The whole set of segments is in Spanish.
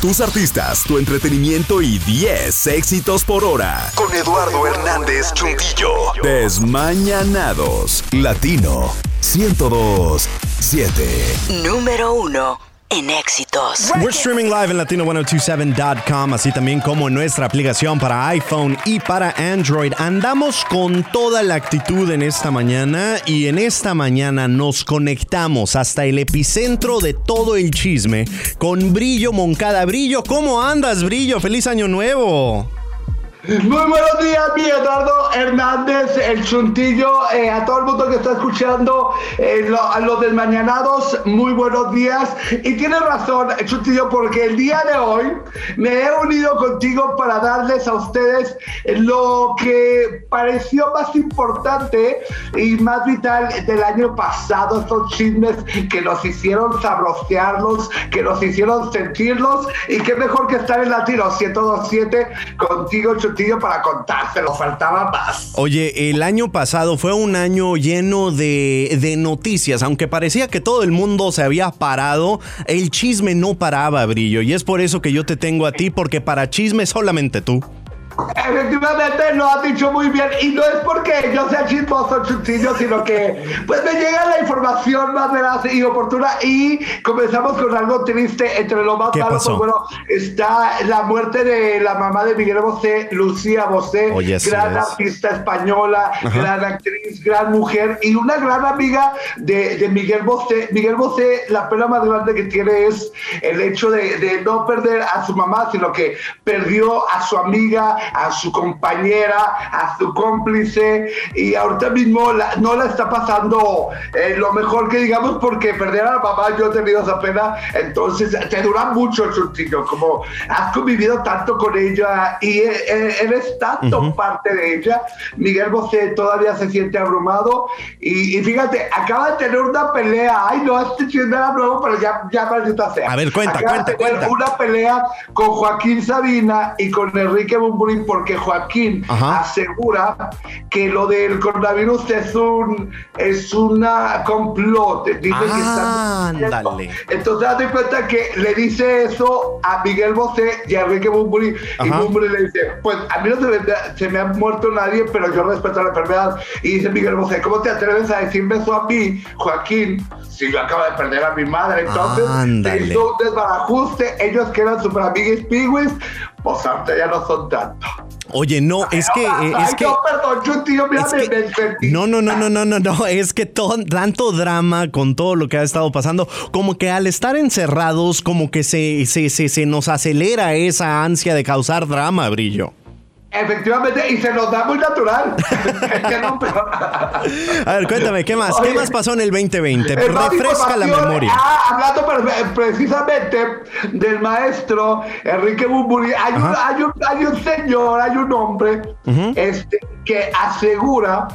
tus artistas, tu entretenimiento y 10 éxitos por hora. Con Eduardo Hernández Chuntillo. Desmañanados. Latino 102 7. Número uno en éxitos. We're streaming live en latino1027.com, así también como en nuestra aplicación para iPhone y para Android. Andamos con toda la actitud en esta mañana y en esta mañana nos conectamos hasta el epicentro de todo el chisme con Brillo Moncada. Brillo, ¿cómo andas, Brillo? ¡Feliz Año Nuevo! Muy buenos días, mi Eduardo Hernández, el chuntillo, eh, a todo el mundo que está escuchando, eh, a los desmañanados, muy buenos días. Y tienes razón, chuntillo, porque el día de hoy me he unido contigo para darles a ustedes lo que pareció más importante y más vital del año pasado, estos chismes que nos hicieron sabrosearlos, que nos hicieron sentirlos, y qué mejor que estar en Latino 1027 contigo, Chutillo, para contárselo, faltaba más. Oye, el año pasado fue un año lleno de, de noticias, aunque parecía que todo el mundo se había parado, el chisme no paraba, Brillo, y es por eso que yo te tengo a ti, porque para chisme solamente tú. Efectivamente lo has dicho muy bien y no es porque yo sea chismoso chutillo, sino que pues me llega la información más veraz y oportuna y comenzamos con algo triste entre lo más ¿Qué malo, pues, bueno, está la muerte de la mamá de Miguel Bosé, Lucía Bosé, Oye, así gran es. artista española, gran actriz, gran mujer y una gran amiga de, de Miguel Bosé. Miguel Bosé, la pena más grande que tiene es el hecho de, de no perder a su mamá, sino que perdió a su amiga, a su compañera, a su cómplice y ahorita mismo la- no la está pasando eh, lo mejor que digamos porque perder a la mamá yo he tenido esa pena, entonces te dura mucho el chuntillo, como has convivido tanto con ella y eh, eh, eres tanto parte de ella, Miguel Bosé todavía se siente abrumado y, y fíjate, acaba de tener una pelea, ay no, este era nuevo, pero ya, ya maldita sea. A ver, cuenta, Acaba de cuenta, tener cuenta. Una pelea con Joaquín Sabina y con Enrique Bumburín porque Joaquín Ajá. asegura que lo del coronavirus es un es una complot. Dice que están Ándale. entonces date cuenta que le dice eso a Miguel Bosé y a Enrique Bumburi y. Bumburi le dice, pues a mí no se me, se me ha muerto nadie, pero yo respeto la enfermedad. Y dice Miguel Bosé, ¿cómo te atreves a decirme eso a mí, Joaquín? Si yo acabo de perder a mi madre, entonces Ándale. se hizo un desbarajuste, ellos que eran super amiguis piguis, pues ahorita ya no son tanto. Oye, no, es que, eh, Ay, es que... no, perdón, yo tío, mira, Es me- que- me sentí- no, no, no, no, no, no, no, es que todo, tanto drama con todo lo que ha estado pasando, como que al estar encerrados, como que se, se, se, se nos acelera esa ansia de causar drama, Brillo. Efectivamente, y se nos da muy natural. A ver, cuéntame, ¿qué más? ¿Qué Oye, más pasó en el 2020? Eh, más Refresca la memoria. Ah, hablando pre- precisamente del maestro Enrique Bumburi, hay un, hay, un, hay un señor, hay un hombre este, que asegura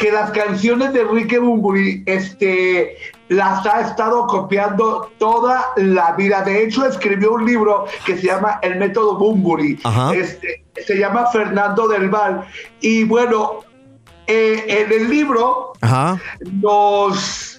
que las canciones de Enrique Bumburi este, las ha estado copiando toda la vida. De hecho, escribió un libro que se llama El método Bumburi. Este, se llama Fernando del Val. Y bueno, eh, en el libro Ajá. nos,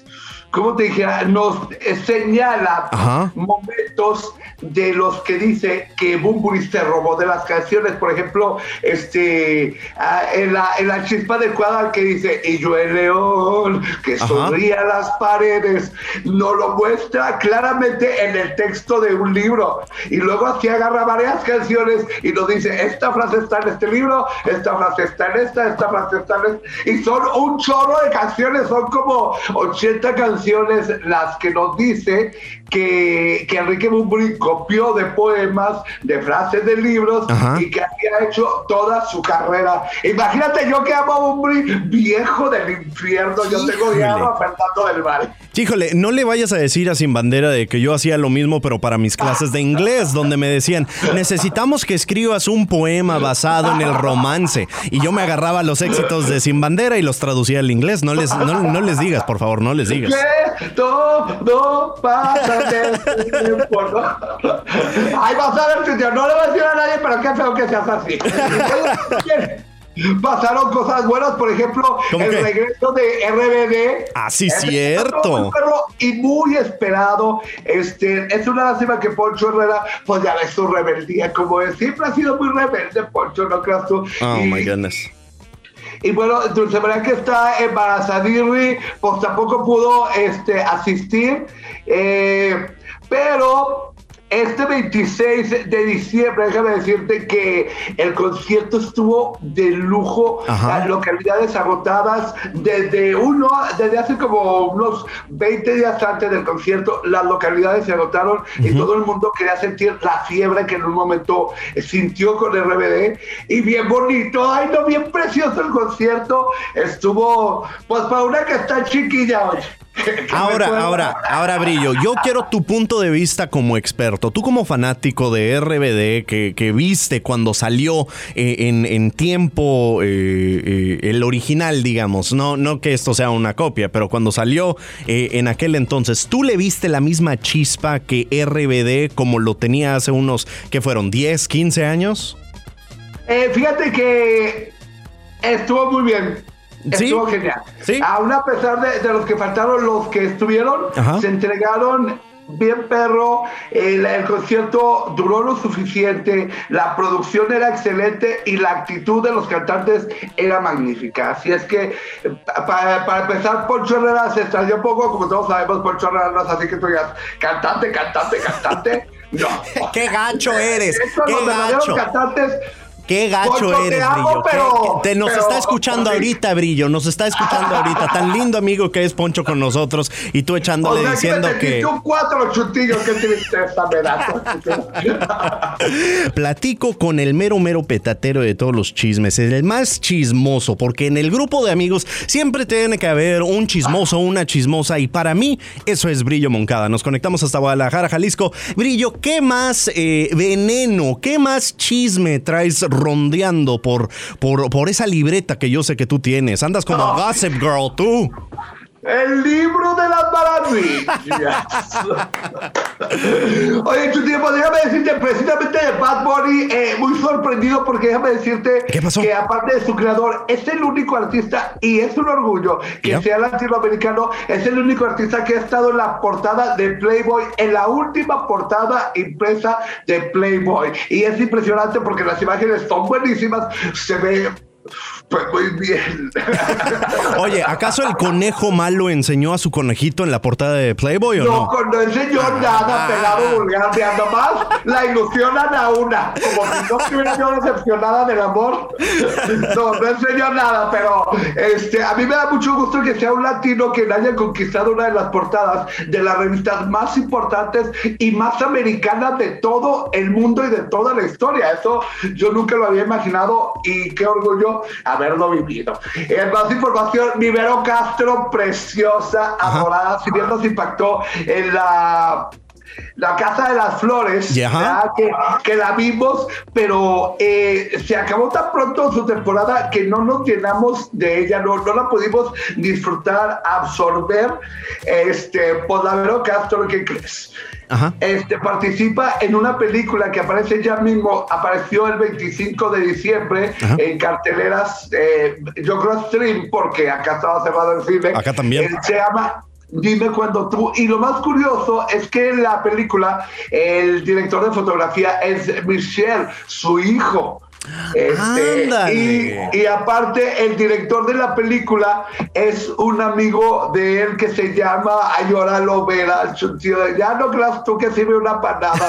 ¿cómo te dijera? Nos eh, señala Ajá. momentos de los que dice que Bumburi se robó de las canciones. Por ejemplo, este, ah, en, la, en la chispa adecuada que dice, y yo el león que Ajá. sonríe a las paredes, no lo muestra claramente en el texto de un libro. Y luego así agarra varias canciones y nos dice, esta frase está en este libro, esta frase está en esta, esta frase está en esta. Y son un chorro de canciones, son como 80 canciones las que nos dice que, que Enrique Bumburi copió de poemas, de frases de libros Ajá. y que había hecho toda su carrera. Imagínate yo que amo a Bumburi, viejo del infierno, yo tengo odiado a Fernando del Valle. Híjole, no le vayas a decir a Sin Bandera de que yo hacía lo mismo, pero para mis clases de inglés, donde me decían, necesitamos que escribas un poema basado en el romance. Y yo me agarraba los éxitos de Sin Bandera y los traducía al inglés. No les, no, no les digas, por favor, no les digas. Que todo pasa de tiempo, ¿no? Ay, vas a ver, tío, no le voy a decir a nadie, pero qué feo que seas así. pasaron cosas buenas, por ejemplo, el regreso de RBD. Ah, sí, cierto. Y muy esperado. Este, es una lástima que Poncho Herrera, pues ya ves su rebeldía, como es. Siempre ha sido muy rebelde, Poncho, ¿no creas tú? Oh, my goodness. Y bueno, Dulce María que está embarazada, pues tampoco pudo este, asistir. Eh, pero este 26 de diciembre, déjame decirte que el concierto estuvo de lujo, las localidades agotadas desde uno, desde hace como unos 20 días antes del concierto, las localidades se agotaron y todo el mundo quería sentir la fiebre que en un momento sintió con el RBD y bien bonito, ay no, bien precioso el concierto, estuvo pues para una que está chiquilla hoy. Ahora, ahora, ahora, Brillo, yo quiero tu punto de vista como experto. Tú como fanático de RBD que, viste cuando salió eh, en, tiempo eh, eh, el original, digamos, no, no que esto sea una copia, pero cuando salió en aquel entonces, ¿tú le viste la misma chispa que RBD como lo tenía hace unos, que fueron 10, 15 años? fíjate que estuvo muy bien. Estuvo genial. Aún a pesar de, los que faltaron, los que estuvieron, se entregaron bien perro, el, concierto duró lo suficiente, la producción era excelente y la actitud de los cantantes era magnífica. Así es que, para, empezar, Poncho Herrera se extrañó poco, como todos sabemos, Poncho Herrera no es así que tú digas, cantante, cantante, cantante. No. ¡Qué gacho eres! ¡Qué los gacho! cantantes Qué gacho eres, Brillo. te nos está escuchando ahorita, Brillo. Nos está escuchando ahorita. Tan lindo amigo que es Poncho con nosotros y tú echándole diciendo que. cuatro chutillos, qué tristeza me Platico con el mero, mero petatero de todos los chismes. El más chismoso, porque en el grupo de amigos siempre tiene que haber un chismoso, una chismosa. Y para mí, eso es Brillo Moncada. Nos conectamos hasta Guadalajara, Jalisco. Brillo, ¿qué más eh, veneno, qué más chisme traes? Rondeando por, por, por esa libreta que yo sé que tú tienes. Andas como Gossip Girl, tú. El libro de las maravillas. Oye, tu tiempo, déjame decirte, precisamente de Bad Bunny, eh, muy sorprendido porque déjame decirte que aparte de su creador, es el único artista, y es un orgullo que sea latinoamericano, es el único artista que ha estado en la portada de Playboy, en la última portada impresa de Playboy. Y es impresionante porque las imágenes son buenísimas, se ve pues muy bien. Oye, ¿acaso el conejo malo enseñó a su conejito en la portada de Playboy o no? No, no enseñó nada, pelado vulgar, nada más la ilusionan a una. Como si no estuviera yo decepcionada del amor. No, no enseñó nada, pero este, a mí me da mucho gusto que sea un latino quien haya conquistado una de las portadas de las revistas más importantes y más americanas de todo el mundo y de toda la historia. Eso yo nunca lo había imaginado y qué orgullo haberlo vivido. En más información, Vivero Castro, preciosa, adorada, si bien nos impactó en la la Casa de las Flores, que, que, la vimos, pero eh, se acabó tan pronto su temporada que no nos llenamos de ella, no, no la pudimos disfrutar, absorber. Este, pues la Vero Castro, ¿qué crees? Este, participa en una película que aparece ya mismo, apareció el 25 de diciembre en carteleras, eh, yo creo stream, porque acá estaba cerrado el cine. Acá también. Eh, se llama Dime cuando tú. Y lo más curioso es que en la película el director de fotografía es Michelle, su hijo. Este, y, aparte, el director de la película es un amigo de él que se llama Ayora Lovera. Ya no creas tú que sirve una panada.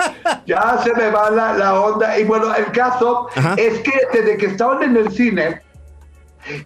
ya se me va la, onda. Y bueno, el caso es que desde que estaban en el cine,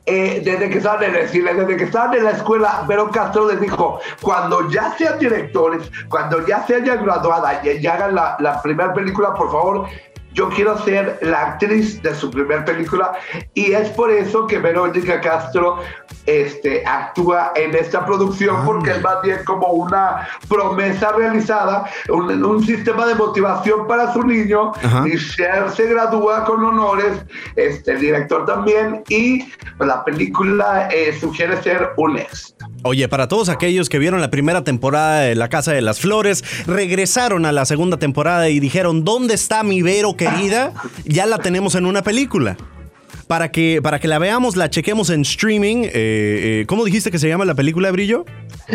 eh, desde que estaban en el cine, desde que estaban en la escuela, Vero Castro les dijo, cuando ya sean directores, cuando ya se hayan graduado y ya hagan la, la primera película, por favor, yo quiero ser la actriz de su primera película y es por eso que Verónica Castro este, actúa en esta producción ah. porque es más bien como una promesa realizada, un, sistema de motivación para su niño. y Michelle se gradúa con honores, este, el director también y la película eh, sugiere ser un éxito. Oye, para todos aquellos que vieron la primera temporada de La Casa de las Flores, regresaron a la segunda temporada y dijeron, ¿dónde está mi Vero querida? Ya la tenemos en una película. Para que, para que la veamos, la chequemos en streaming. Eh, eh, ¿Cómo dijiste que se llama la película, Brillo?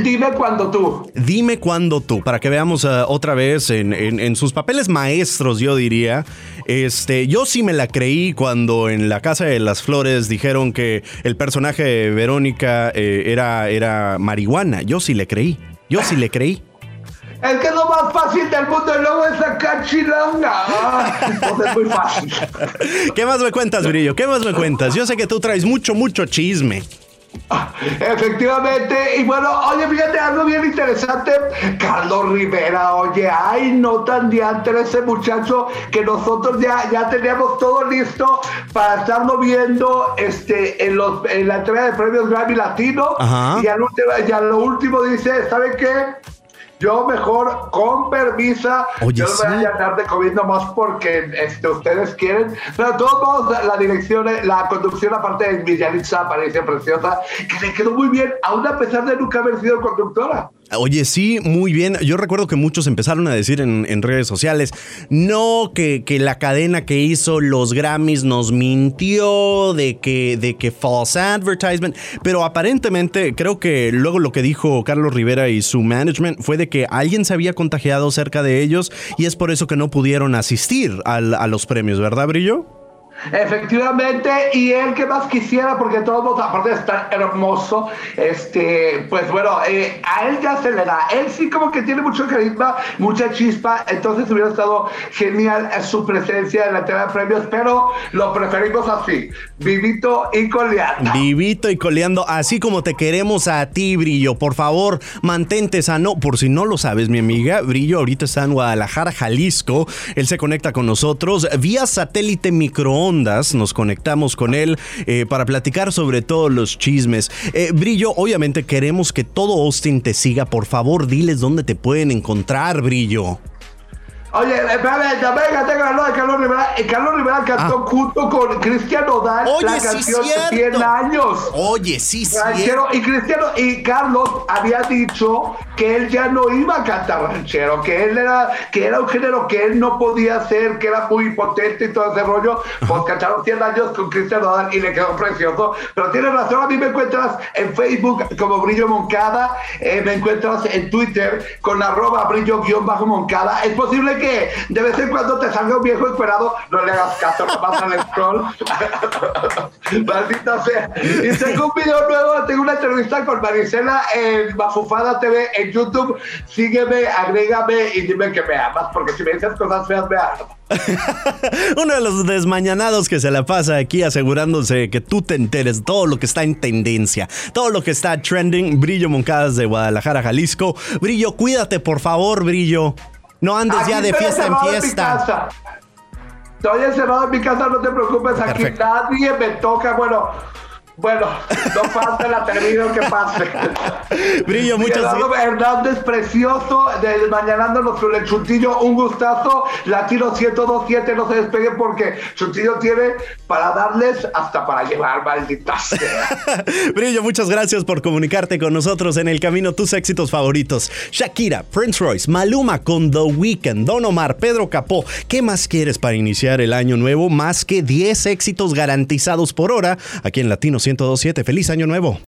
Dime cuando tú. Dime cuando tú, para que veamos uh, otra vez en, en- en sus papeles maestros, yo diría. Este, yo sí me la creí cuando en la Casa de las Flores dijeron que el personaje de Verónica eh, era, era marihuana. Yo sí le creí. Yo sí le creí. Es que es lo más fácil del mundo y luego esa cachilanga. Ah, pues es muy fácil. ¿Qué más me cuentas, Brillo? ¿Qué más me cuentas? Yo sé que tú traes mucho, mucho chisme. Efectivamente, y bueno, oye, fíjate algo bien interesante. Carlos Rivera, oye, ay, no tan diantre ese muchacho que nosotros ya, ya teníamos todo listo para estarlo viendo este, en, los, en la entrega de premios Grammy Latino. Ajá. Y al último, y a lo último dice, ¿saben qué? Yo mejor con permisa, Oye, yo no me voy a andar de comiendo más porque este, ustedes quieren. Pero de todos modos, la dirección, la conducción, aparte de Villalitza, aparece preciosa, que le quedó muy bien, aún a pesar de nunca haber sido conductora. Oye, sí, muy bien. Yo recuerdo que muchos empezaron a decir en, en redes sociales, no, que, que la cadena que hizo los Grammys nos mintió, de que, de que false advertisement, pero aparentemente creo que luego lo que dijo Carlos Rivera y su management fue de que alguien se había contagiado cerca de ellos y es por eso que no pudieron asistir al- a los premios, ¿verdad, Brillo? Efectivamente, y él que más quisiera, porque todos aparte de estar hermoso, este, pues bueno, eh, a él ya se le da. Él sí como que tiene mucho carisma, mucha chispa, entonces hubiera estado genial su presencia en la entrega de premios, pero lo preferimos así, vivito y coleando. Vivito y coleando, así como te queremos a ti, Brillo. Por favor, mantente sano. Por si no lo sabes, mi amiga, Brillo ahorita está en Guadalajara, Jalisco. Él se conecta con nosotros vía satélite microondas. Nos conectamos con él eh, para platicar sobre todos los chismes. Eh, Brillo, obviamente queremos que todo Austin te siga. Por favor, diles dónde te pueden encontrar, Brillo. Oye, espérame, ya venga, tengo la nota de Carlos Rivera. Y Carlos Rivera cantó junto con Cristian Odal Ah. Oye, la sí, canción cierto. 100 años. Oye, sí, sí. ranchero y Cristiano y Carlos había dicho que él ya no iba a cantar ranchero, que él era que era un género que él no podía hacer, que era muy potente y todo ese rollo. Pues cantaron 100 años con Cristiano Odal y le quedó precioso. Pero tienes razón, a mí me encuentras en Facebook como Brillo Moncada, eh, me encuentras en Twitter con arroba brillo-moncada. Es posible que de vez en cuando te salga un viejo esperado, no le hagas caso, no pasa el scroll. Maldita sea. Y tengo un video nuevo, tengo una entrevista con Marisela en Bafufada TV en YouTube. Sígueme, agrégame y dime que me amas, porque si me dices cosas feas, me amas. Uno de los desmañanados que se la pasa aquí asegurándose que tú te enteres todo lo que está en tendencia, todo lo que está trending. Brillo Moncadas de Guadalajara, Jalisco. Brillo, cuídate, por favor, Brillo. No andes Aquí ya de fiesta en fiesta. casa. Estoy encerrado en mi casa, no te preocupes, aquí Perfecto. nadie me toca. Bueno, bueno, no falta la termino que pase. Brillo, muchas Eduardo Hernández, precioso, desmañanándonos con el Chuntillo, un gustazo. Latino 1027, no se despeguen porque Chuntillo tiene para darles hasta para llevar, maldita sea. Brillo, muchas gracias por comunicarte con nosotros en el camino tus éxitos favoritos. Shakira, Prince Royce, Maluma con The Weeknd, Don Omar, Pedro Capó. ¿Qué más quieres para iniciar el año nuevo? Más que 10 éxitos garantizados por hora aquí en Latino 1027. ¡Feliz año nuevo!